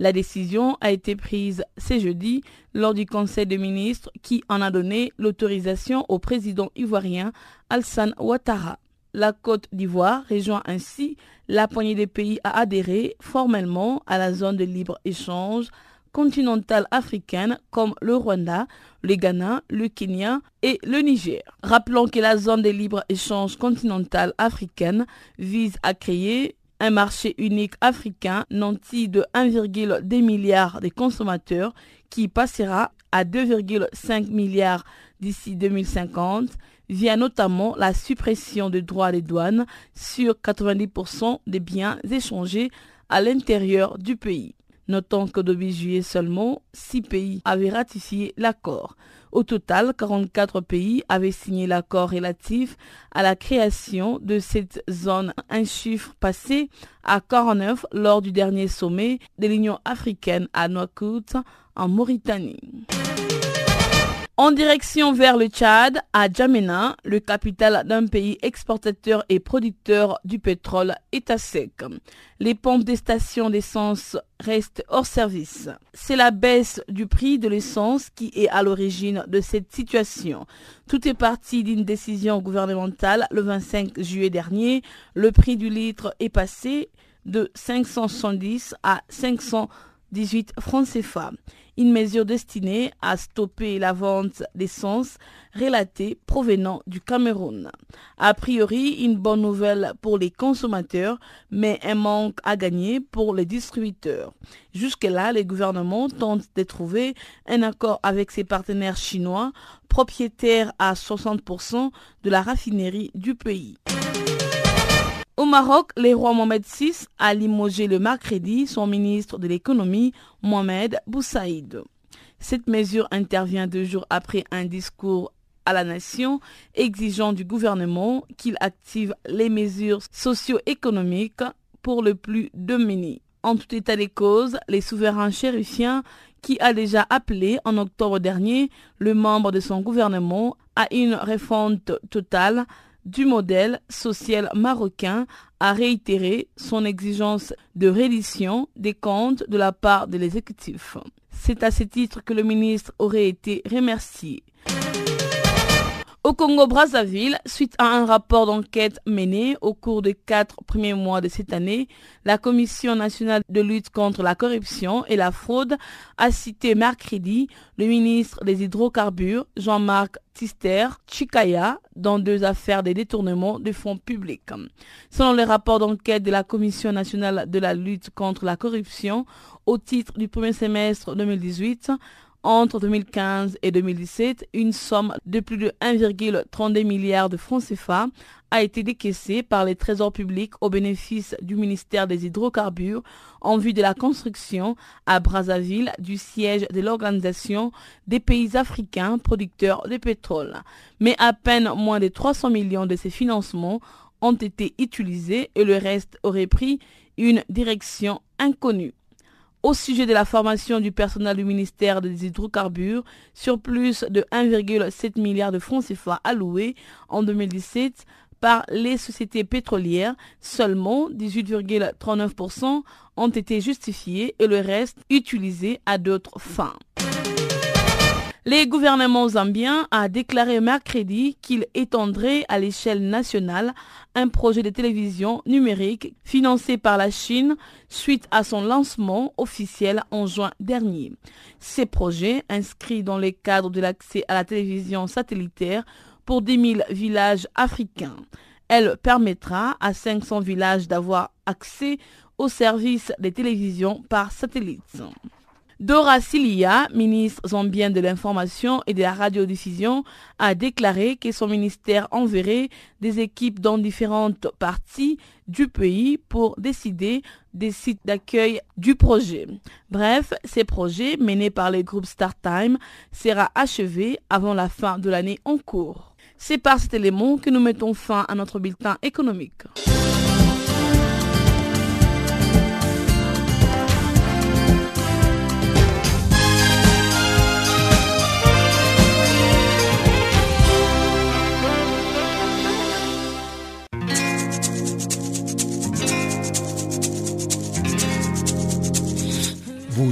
La décision a été prise ce jeudi lors du Conseil des ministres qui en a donné l'autorisation au président ivoirien Alassane Ouattara. La Côte d'Ivoire rejoint ainsi la poignée des pays à adhérer formellement à la zone de libre-échange continentale africaine comme le Rwanda, le Ghana, le Kenya et le Niger. Rappelons que la zone de libre-échange continentale africaine vise à créer un marché unique africain nanti de 1,2 milliard de consommateurs qui passera à 2,5 milliards d'ici 2050 via notamment la suppression des droits des douanes sur 90% des biens échangés à l'intérieur du pays. Notons que depuis juillet seulement, 6 pays avaient ratifié l'accord. Au total, 44 pays avaient signé l'accord relatif à la création de cette zone, un chiffre passé à 49 lors du dernier sommet de l'Union africaine à Nouakchott en Mauritanie. En direction vers le Tchad, à Djamena, le capital d'un pays exportateur et producteur du pétrole est à sec. Les pompes des stations d'essence restent hors service. C'est la baisse du prix de l'essence qui est à l'origine de cette situation. Tout est parti d'une décision gouvernementale le 25 juillet dernier. Le prix du litre est passé de 570 à 518 francs CFA une mesure destinée à stopper la vente d'essence relatée provenant du Cameroun. A priori, une bonne nouvelle pour les consommateurs, mais un manque à gagner pour les distributeurs. Jusque-là, les gouvernements tentent de trouver un accord avec ses partenaires chinois, propriétaires à 60% de la raffinerie du pays. Au Maroc, le roi Mohamed VI a limogé le mercredi son ministre de l'économie, Mohamed Boussaïd. Cette mesure intervient deux jours après un discours à la nation exigeant du gouvernement qu'il active les mesures socio-économiques pour le plus démunis. En tout état des causes, les souverains chérifiens qui a déjà appelé en octobre dernier le membre de son gouvernement à une refonte totale du modèle social marocain a réitéré son exigence de reddition des comptes de la part de l'exécutif. C'est à ce titre que le ministre aurait été remercié. Au Congo-Brazzaville, suite à un rapport d'enquête mené au cours des quatre premiers mois de cette année, la Commission nationale de lutte contre la corruption et la fraude a cité mercredi le ministre des hydrocarbures, Jean-Marc Tister Chikaya, dans deux affaires de détournement de fonds publics. Selon le rapport d'enquête de la Commission nationale de la lutte contre la corruption, au titre du premier semestre 2018, entre 2015 et 2017, une somme de plus de 1,32 milliard de francs CFA a été décaissée par les trésors publics au bénéfice du ministère des Hydrocarbures en vue de la construction à Brazzaville du siège de l'Organisation des pays africains producteurs de pétrole. Mais à peine moins de 300 millions de ces financements ont été utilisés et le reste aurait pris une direction inconnue au sujet de la formation du personnel du ministère des hydrocarbures sur plus de 1,7 milliard de francs CFA alloués en 2017 par les sociétés pétrolières, seulement 18,39% ont été justifiés et le reste utilisé à d'autres fins. Le gouvernement zambien a déclaré mercredi qu'il étendrait à l'échelle nationale un projet de télévision numérique financé par la Chine suite à son lancement officiel en juin dernier. Ces projets, inscrits dans le cadre de l'accès à la télévision satellitaire pour 10 000 villages africains, elle permettra à 500 villages d'avoir accès aux services de télévision par satellite. Dora Silia, ministre zambien de l'information et de la radiodiffusion, a déclaré que son ministère enverrait des équipes dans différentes parties du pays pour décider des sites d'accueil du projet. Bref, ces projets menés par le groupe StarTime sera achevé avant la fin de l'année en cours. C'est par cet élément que nous mettons fin à notre bulletin économique.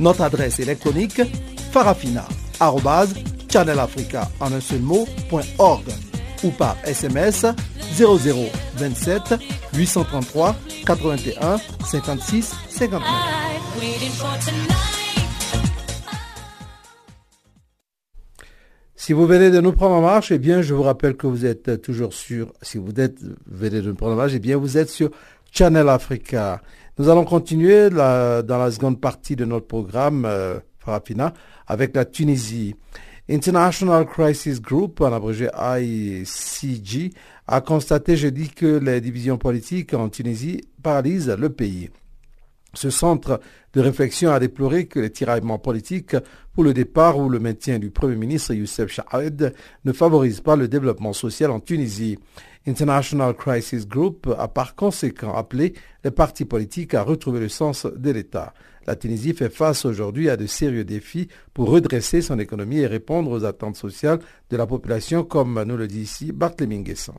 Notre adresse électronique farafina.channelafrica en un seul ou par SMS 0027 833 81 56 59. Si vous venez de nous prendre en marche, eh bien, je vous rappelle que vous êtes toujours sur, si vous êtes, venez de nous prendre en marche, eh bien, vous êtes sur Channel Africa. Nous allons continuer dans la seconde partie de notre programme, euh, Farafina, avec la Tunisie. International Crisis Group, en abrégé ICG, a constaté jeudi que les divisions politiques en Tunisie paralysent le pays. Ce centre de réflexion a déploré que les tiraillements politiques pour le départ ou le maintien du Premier ministre Youssef Chahed ne favorisent pas le développement social en Tunisie. International Crisis Group a par conséquent appelé les partis politiques à retrouver le sens de l'État. La Tunisie fait face aujourd'hui à de sérieux défis pour redresser son économie et répondre aux attentes sociales de la population, comme nous le dit ici Barthélémy Nguessan.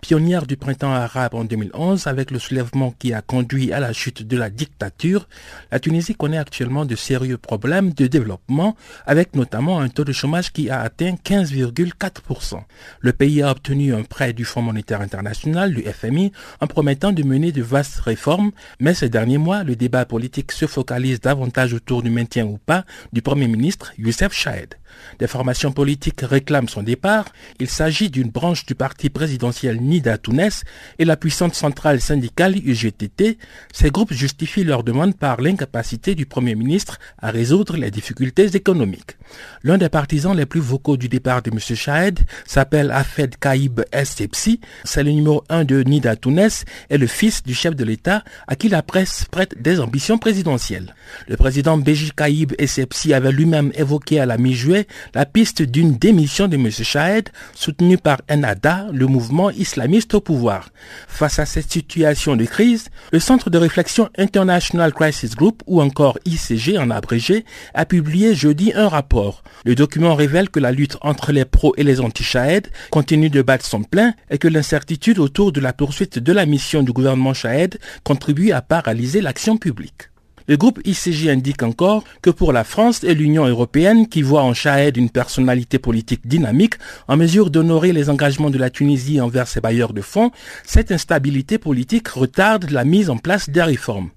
Pionnière du printemps arabe en 2011, avec le soulèvement qui a conduit à la chute de la dictature, la Tunisie connaît actuellement de sérieux problèmes de développement, avec notamment un taux de chômage qui a atteint 15,4%. Le pays a obtenu un prêt du Fonds monétaire international, du FMI, en promettant de mener de vastes réformes, mais ces derniers mois, le débat politique se focalise davantage autour du maintien ou pas du Premier ministre Youssef Chahed. Des formations politiques réclament son départ. Il s'agit d'une branche du parti présidentiel Nida Tunis et la puissante centrale syndicale UGTT. Ces groupes justifient leur demande par l'incapacité du Premier ministre à résoudre les difficultés économiques. L'un des partisans les plus vocaux du départ de M. Shahed s'appelle Afed Kaïb Essepsi. C'est le numéro 1 de Nida Tunis et le fils du chef de l'État à qui la presse prête des ambitions présidentielles. Le président Béji Kaïb Essepsi avait lui-même évoqué à la mi-juillet la piste d'une démission de M. Shahed soutenue par Ennahda, le mouvement islamiste au pouvoir. Face à cette situation de crise, le Centre de réflexion International Crisis Group, ou encore ICG en abrégé, a publié jeudi un rapport. Le document révèle que la lutte entre les pros et les anti-Shahed continue de battre son plein et que l'incertitude autour de la poursuite de la mission du gouvernement Shahed contribue à paralyser l'action publique. Le groupe ICJ indique encore que pour la France et l'Union européenne, qui voient en Chahed une personnalité politique dynamique en mesure d'honorer les engagements de la Tunisie envers ses bailleurs de fonds, cette instabilité politique retarde la mise en place des réformes.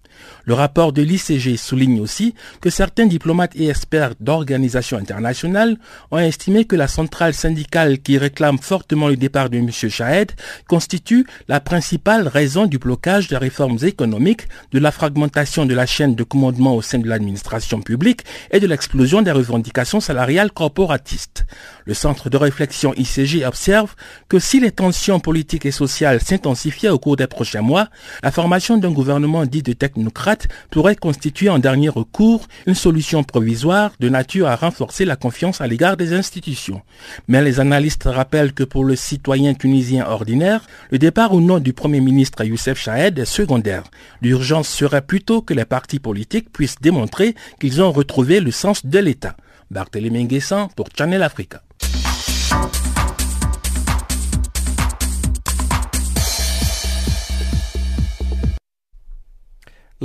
Le rapport de l'ICG souligne aussi que certains diplomates et experts d'organisations internationales ont estimé que la centrale syndicale qui réclame fortement le départ de M. Shahed constitue la principale raison du blocage des réformes économiques, de la fragmentation de la chaîne de commandement au sein de l'administration publique et de l'explosion des revendications salariales corporatistes. Le centre de réflexion ICG observe que si les tensions politiques et sociales s'intensifiaient au cours des prochains mois, la formation d'un gouvernement dit de technocrate pourrait constituer en dernier recours une solution provisoire de nature à renforcer la confiance à l'égard des institutions. Mais les analystes rappellent que pour le citoyen tunisien ordinaire, le départ ou non du Premier ministre Youssef Chahed est secondaire. L'urgence serait plutôt que les partis politiques puissent démontrer qu'ils ont retrouvé le sens de l'État. Barthélémy Nguessan pour Channel Africa.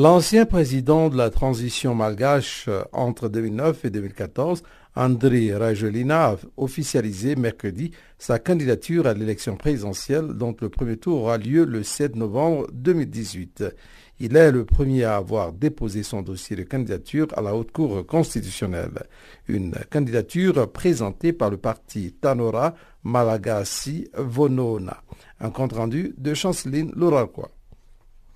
L'ancien président de la transition malgache euh, entre 2009 et 2014, André Rajolina, a officialisé mercredi sa candidature à l'élection présidentielle dont le premier tour aura lieu le 7 novembre 2018. Il est le premier à avoir déposé son dossier de candidature à la Haute Cour constitutionnelle. Une candidature présentée par le parti Tanora Malagasy Vonona. Un compte rendu de Chanceline Louraquois.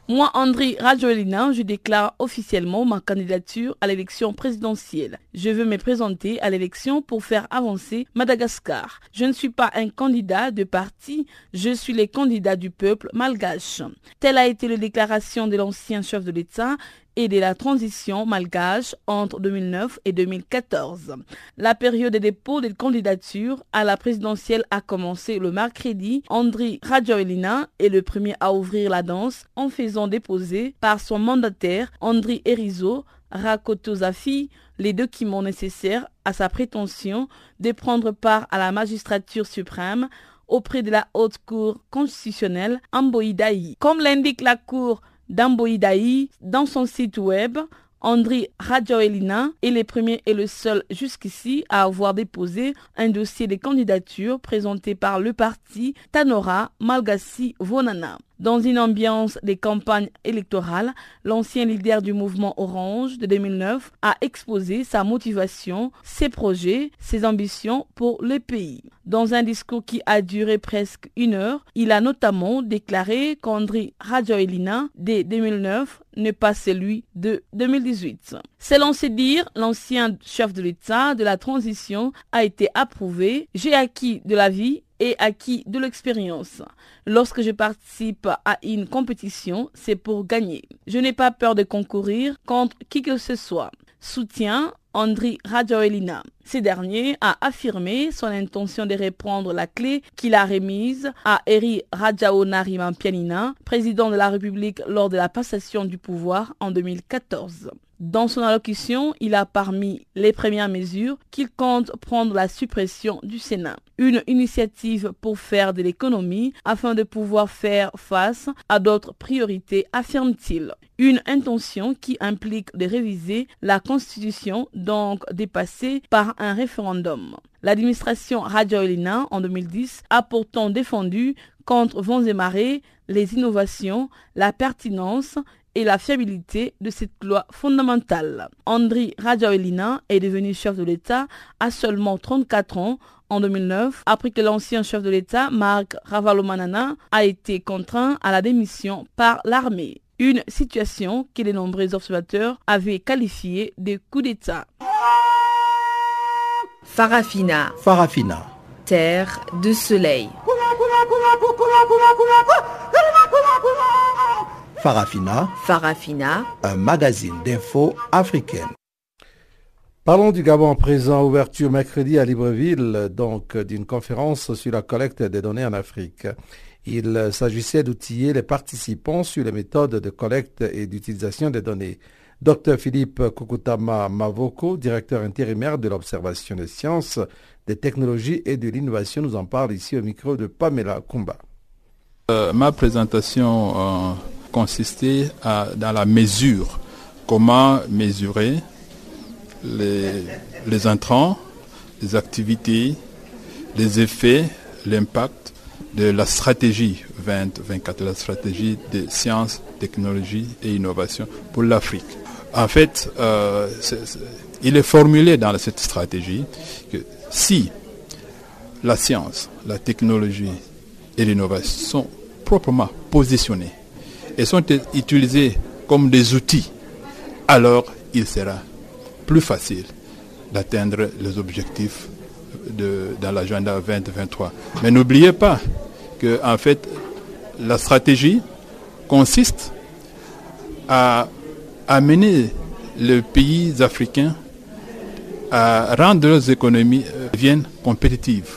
Moi, André Rajoelina, je déclare officiellement ma candidature à l'élection présidentielle. Je veux me présenter à l'élection pour faire avancer Madagascar. Je ne suis pas un candidat de parti, je suis le candidat du peuple malgache. Telle a été la déclaration de l'ancien chef de l'État et de la transition malgache entre 2009 et 2014. La période de dépôt des candidatures à la présidentielle a commencé le mercredi. André Rajoelina est le premier à ouvrir la danse en faisant déposer par son mandataire André Erizo Rakotozafi les documents nécessaires à sa prétention de prendre part à la magistrature suprême auprès de la haute cour constitutionnelle Amboïdaï. Comme l'indique la cour dans son site web. André Radjoelina est le premier et le seul jusqu'ici à avoir déposé un dossier de candidature présenté par le parti Tanora Malgassi Vonana. Dans une ambiance des campagnes électorales, l'ancien leader du mouvement Orange de 2009 a exposé sa motivation, ses projets, ses ambitions pour le pays. Dans un discours qui a duré presque une heure, il a notamment déclaré qu'André Rajoelina de 2009 n'est pas celui de 2018. Selon ses dires, l'ancien chef de l'État de la transition a été approuvé. J'ai acquis de la vie et acquis de l'expérience. Lorsque je participe à une compétition, c'est pour gagner. Je n'ai pas peur de concourir contre qui que ce soit. Soutien Andri Rajoelina. Ce dernier a affirmé son intention de reprendre la clé qu'il a remise à Eri Pianina, président de la République lors de la passation du pouvoir en 2014. Dans son allocution, il a parmi les premières mesures qu'il compte prendre la suppression du Sénat. Une initiative pour faire de l'économie afin de pouvoir faire face à d'autres priorités, affirme-t-il. Une intention qui implique de réviser la Constitution, donc dépassée par un référendum. L'administration Radioelina en 2010 a pourtant défendu contre vents et marées les innovations, la pertinence et la fiabilité de cette loi fondamentale. Andri Rajoelina est devenu chef de l'État à seulement 34 ans en 2009, après que l'ancien chef de l'État, Marc Ravalomanana, a été contraint à la démission par l'armée. Une situation que les nombreux observateurs avaient qualifiée de coup d'État. Farafina. Farafina. Terre de soleil. Farafina. Farafina. Un magazine d'infos africaine. Parlons du Gabon présent, ouverture mercredi à Libreville, donc d'une conférence sur la collecte des données en Afrique. Il s'agissait d'outiller les participants sur les méthodes de collecte et d'utilisation des données. Dr Philippe Kukutama Mavoko, directeur intérimaire de l'Observation des sciences, des technologies et de l'innovation, nous en parle ici au micro de Pamela Kumba. Euh, ma présentation euh, consistait dans la mesure. Comment mesurer les, les intrants, les activités, les effets, l'impact de la stratégie 2024, la stratégie de sciences, technologies et innovation pour l'Afrique. En fait, euh, il est formulé dans cette stratégie que si la science, la technologie et l'innovation sont proprement positionnés et sont utilisés comme des outils, alors il sera plus facile d'atteindre les objectifs de, dans l'agenda 2023. Mais n'oubliez pas que en fait la stratégie consiste à amener les pays africains à rendre leurs économies euh, viennent compétitives,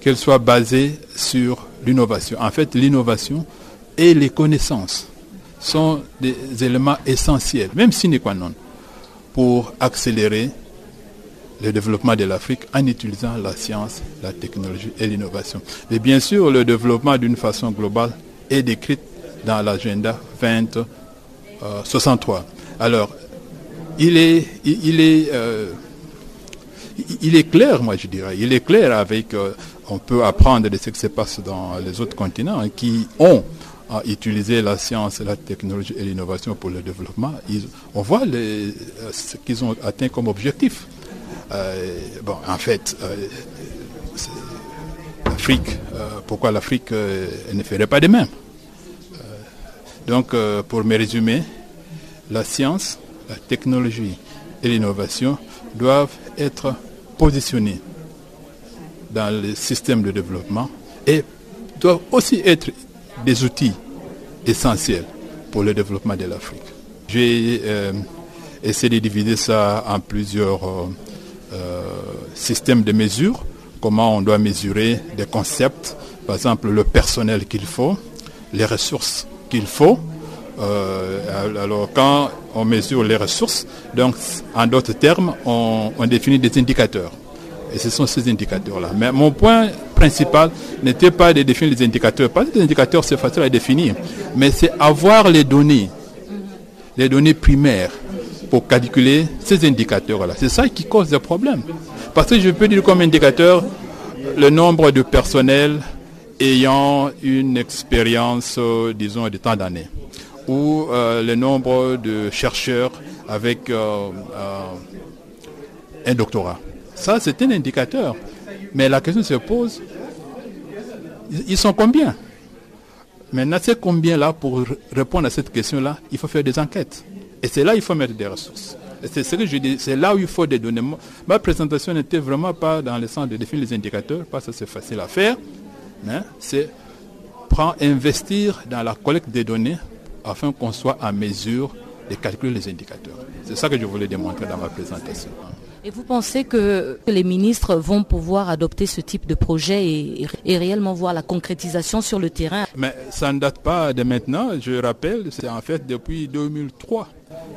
qu'elles soient basées sur l'innovation. En fait, l'innovation et les connaissances sont des éléments essentiels, même sine qua non, pour accélérer le développement de l'Afrique en utilisant la science, la technologie et l'innovation. Et bien sûr, le développement d'une façon globale est décrit dans l'agenda 2063. Euh, Alors, il est, il, est, euh, il est clair, moi je dirais, il est clair avec, euh, on peut apprendre de ce qui se passe dans les autres continents hein, qui ont utilisé la science, la technologie et l'innovation pour le développement. on voit les, ce qu'ils ont atteint comme objectif. Euh, bon, en fait, euh, l'Afrique, euh, pourquoi l'Afrique ne ferait pas de même? Donc, pour me résumer, la science, la technologie et l'innovation doivent être positionnés dans le système de développement et doivent aussi être des outils essentiels pour le développement de l'Afrique. J'ai essayé de diviser ça en plusieurs euh, système de mesure, comment on doit mesurer des concepts, par exemple le personnel qu'il faut, les ressources qu'il faut. Euh, alors quand on mesure les ressources, donc en d'autres termes, on, définit des indicateurs. Et ce sont ces indicateurs-là. Mais mon point principal n'était pas de définir les indicateurs. Parce que les indicateurs, c'est facile à définir. Mais c'est avoir les données, les données primaires, pour calculer ces indicateurs-là. C'est ça qui cause des problèmes. Parce que je peux dire comme indicateur le nombre de personnels ayant une expérience, euh, disons, de temps d'années, ou euh, le nombre de chercheurs avec euh, un doctorat. Ça, c'est un indicateur. Mais la question se pose, ils sont combien? Maintenant, c'est combien là pour répondre à cette question-là? Il faut faire des enquêtes. Et c'est là qu'il faut mettre des ressources. C'est ce que je dis, c'est là où il faut des données. Ma présentation n'était vraiment pas dans le sens de définir les indicateurs, parce que c'est facile à faire, mais c'est prendre, investir dans la collecte des données afin qu'on soit à mesure de calculer les indicateurs. C'est ça que je voulais démontrer dans ma présentation. Et vous pensez que les ministres vont pouvoir adopter ce type de projet et, réellement voir la concrétisation sur le terrain? Mais ça ne date pas de maintenant. Je rappelle, c'est en fait depuis 2003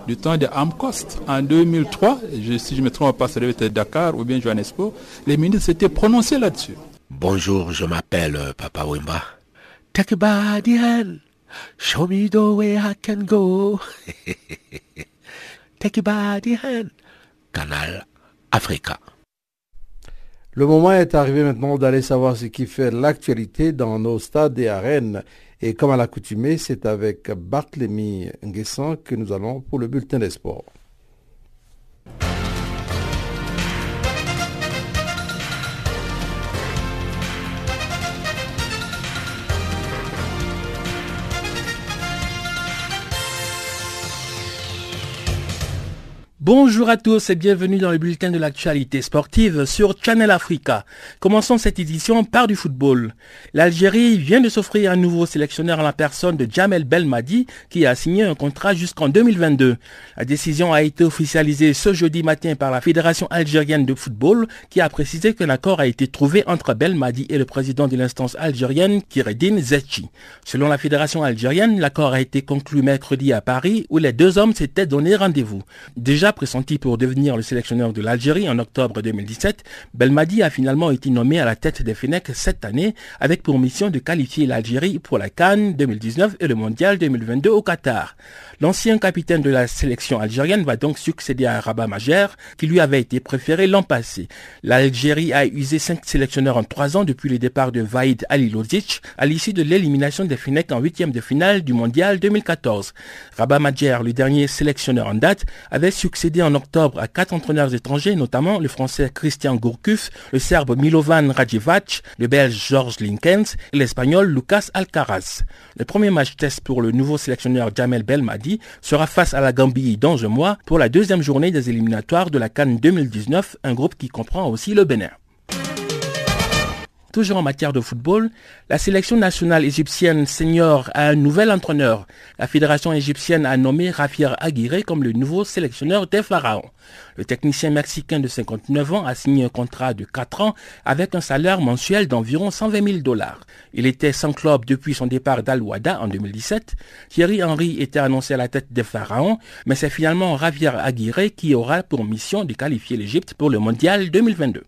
du temps de Amcost. En 2003, si je ne me trompe pas, ça devait être Dakar ou bien Johannesburg, les ministres s'étaient prononcés là-dessus. Bonjour, je m'appelle euh, Papa Wimba. Take a body hand, show me the way I can go. Take a body hand. Canal Le moment est arrivé maintenant d'aller savoir ce qui fait l'actualité dans nos stades et arènes. Et comme à l'accoutumée, c'est avec Barthélemy Nguessan que nous allons pour le bulletin des sports. Bonjour à tous et bienvenue dans le bulletin de l'actualité sportive sur Channel Africa. Commençons cette édition par du football. L'Algérie vient de s'offrir un nouveau sélectionneur en la personne de Jamel Belmadi qui a signé un contrat jusqu'en 2022. La décision a été officialisée ce jeudi matin par la Fédération algérienne de football qui a précisé qu'un accord a été trouvé entre Belmadi et le président de l'instance algérienne Kiredine Zetchi. Selon la Fédération algérienne, l'accord a été conclu mercredi à Paris où les deux hommes s'étaient donné rendez-vous. Déjà pressenti pour devenir le sélectionneur de l'Algérie en octobre 2017, Belmadi a finalement été nommé à la tête des FENEC cette année avec pour mission de qualifier l'Algérie pour la Cannes 2019 et le Mondial 2022 au Qatar. L'ancien capitaine de la sélection algérienne va donc succéder à Rabat Majer, qui lui avait été préféré l'an passé. L'Algérie a usé cinq sélectionneurs en trois ans depuis le départ de Vaïd Alilozic à l'issue de l'élimination des FENEC en huitième de finale du Mondial 2014. Rabat Majer, le dernier sélectionneur en date, avait succédé en octobre à quatre entraîneurs étrangers, notamment le français Christian Gourcuff, le serbe Milovan Rajevac, le belge Georges Linkens et l'espagnol Lucas Alcaraz. Le premier match test pour le nouveau sélectionneur Jamel Belmadi sera face à la Gambie dans un mois pour la deuxième journée des éliminatoires de la Cannes 2019, un groupe qui comprend aussi le Bénin. Toujours en matière de football, la sélection nationale égyptienne senior a un nouvel entraîneur. La fédération égyptienne a nommé Rafir Aguirre comme le nouveau sélectionneur des Pharaons. Le technicien mexicain de 59 ans a signé un contrat de 4 ans avec un salaire mensuel d'environ 120 000 dollars. Il était sans club depuis son départ d'Al-Wada en 2017. Thierry Henry était annoncé à la tête des Pharaons, mais c'est finalement Rafir Aguirre qui aura pour mission de qualifier l'Égypte pour le Mondial 2022.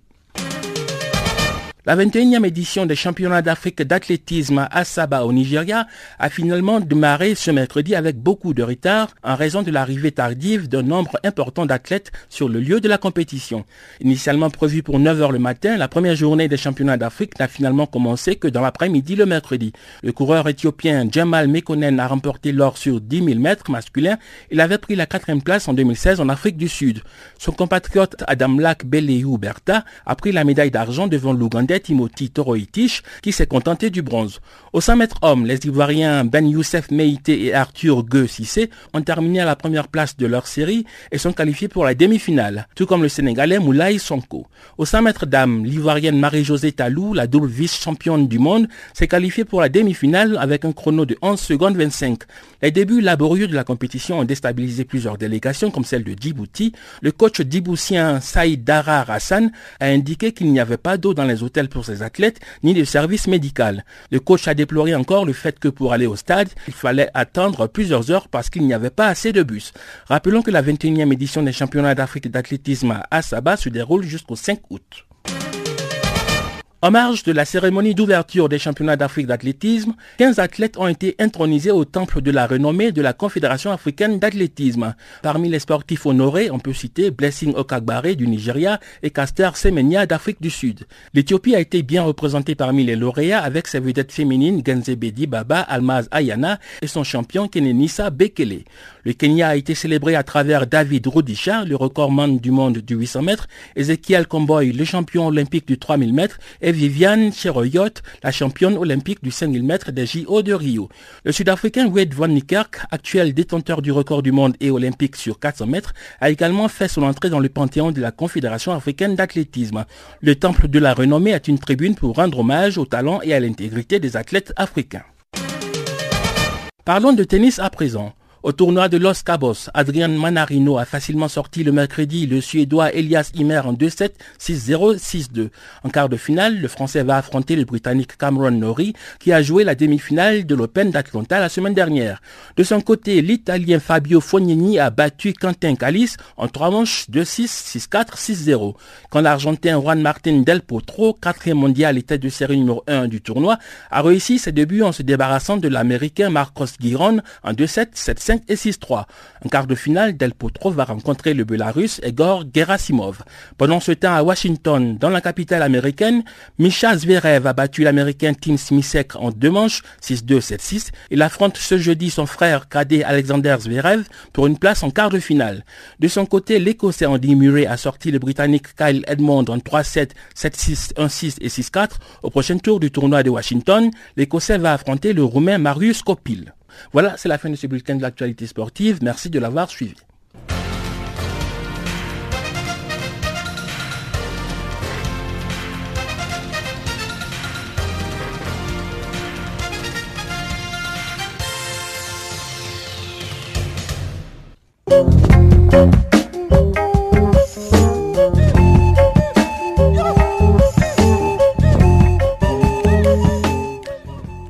La 21e édition des championnats d'Afrique d'athlétisme à Saba au Nigeria a finalement démarré ce mercredi avec beaucoup de retard en raison de l'arrivée tardive d'un nombre important d'athlètes sur le lieu de la compétition. Initialement prévue pour 9h le matin, la première journée des championnats d'Afrique n'a finalement commencé que dans l'après-midi le mercredi. Le coureur éthiopien Jamal Mekonen a remporté l'or sur 10 000 mètres masculins. Il avait pris la quatrième place en 2016 en Afrique du Sud. Son compatriote Adam Lak Beleyou Berta a pris la médaille d'argent devant l'Ougandais Timothy Toroitich qui s'est contenté du bronze. Au 100 mètres hommes, les Ivoiriens Ben Youssef Meïté et Arthur Gueux Sissé ont terminé à la première place de leur série et sont qualifiés pour la demi-finale, tout comme le Sénégalais Moulay Sonko. Au 100 mètres dames, l'Ivoirienne Marie-Josée Talou, la double vice-championne du monde, s'est qualifiée pour la demi-finale avec un chrono de 11 secondes 25. Les débuts laborieux de la compétition ont déstabilisé plusieurs délégations comme celle de Djibouti. Le coach djiboutien Saïd Darar Hassan a indiqué qu'il n'y avait pas d'eau dans les hôtels pour ses athlètes ni de service médical. Le coach a déploré encore le fait que pour aller au stade, il fallait attendre plusieurs heures parce qu'il n'y avait pas assez de bus. Rappelons que la 21e édition des championnats d'Afrique d'athlétisme à Saba se déroule jusqu'au 5 août. En marge de la cérémonie d'ouverture des championnats d'Afrique d'athlétisme, 15 athlètes ont été intronisés au temple de la renommée de la Confédération africaine d'athlétisme. Parmi les sportifs honorés, on peut citer Blessing Okagbare du Nigeria et Caster Semenya d'Afrique du Sud. L'Éthiopie a été bien représentée parmi les lauréats avec ses vedettes féminines Genzebedi Baba, Almaz Ayana et son champion Kenenisa Bekele. Le Kenya a été célébré à travers David Rudisha, le recordman du monde du 800 mètres, Ezekiel Komboy, le champion olympique du 3000 mètres et Viviane Cheroyot, la championne olympique du 5000 mètres des JO de Rio. Le Sud-Africain Wade Van Niekerk, actuel détenteur du record du monde et olympique sur 400 mètres, a également fait son entrée dans le panthéon de la Confédération africaine d'athlétisme. Le temple de la renommée est une tribune pour rendre hommage au talent et à l'intégrité des athlètes africains. Parlons de tennis à présent. Au tournoi de Los Cabos, Adrian Manarino a facilement sorti le mercredi le Suédois Elias Imer en 2-7, 6-0, 6-2. En quart de finale, le Français va affronter le Britannique Cameron Norrie qui a joué la demi-finale de l'Open d'Atlanta la semaine dernière. De son côté, l'Italien Fabio Fognini a battu Quentin Calis en trois manches 2-6, 6-4, 6-0. Quand l'Argentin Juan Martin Del Potro, quatrième mondial et tête de série numéro 1 du tournoi, a réussi ses débuts en se débarrassant de l'Américain Marcos Giron en 2-7, 7-5, 6-5 et 6-3. En quart de finale, Del Potro va rencontrer le Belarus Egor Gerasimov. Pendant ce temps à Washington, dans la capitale américaine, Misha Zverev a battu l'américain Tim Smisek en deux manches, 6-2, 7-6. Il affronte ce jeudi son frère cadet Alexander Zverev pour une place en quart de finale. De son côté, l'Écossais Andy Murray a sorti le Britannique Kyle Edmond en 3-7, 7-6, 1-6 et 6-4. Au prochain tour du tournoi de Washington, l'Écossais va affronter le Roumain Marius Kopil. Voilà, c'est la fin de ce bulletin de l'actualité sportive. Merci de l'avoir suivi.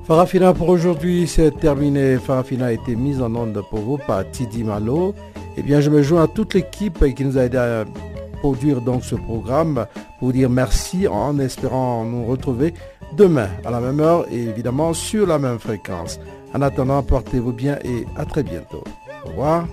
Farafina pour aujourd'hui, c'est terminé. Farafina a été mise en onde pour vous par Tidi Malo. Eh bien, je me joins à toute l'équipe qui nous a aidé à produire donc ce programme pour dire merci en espérant nous retrouver demain à la même heure et évidemment sur la même fréquence. En attendant, portez-vous bien et à très bientôt. Au revoir.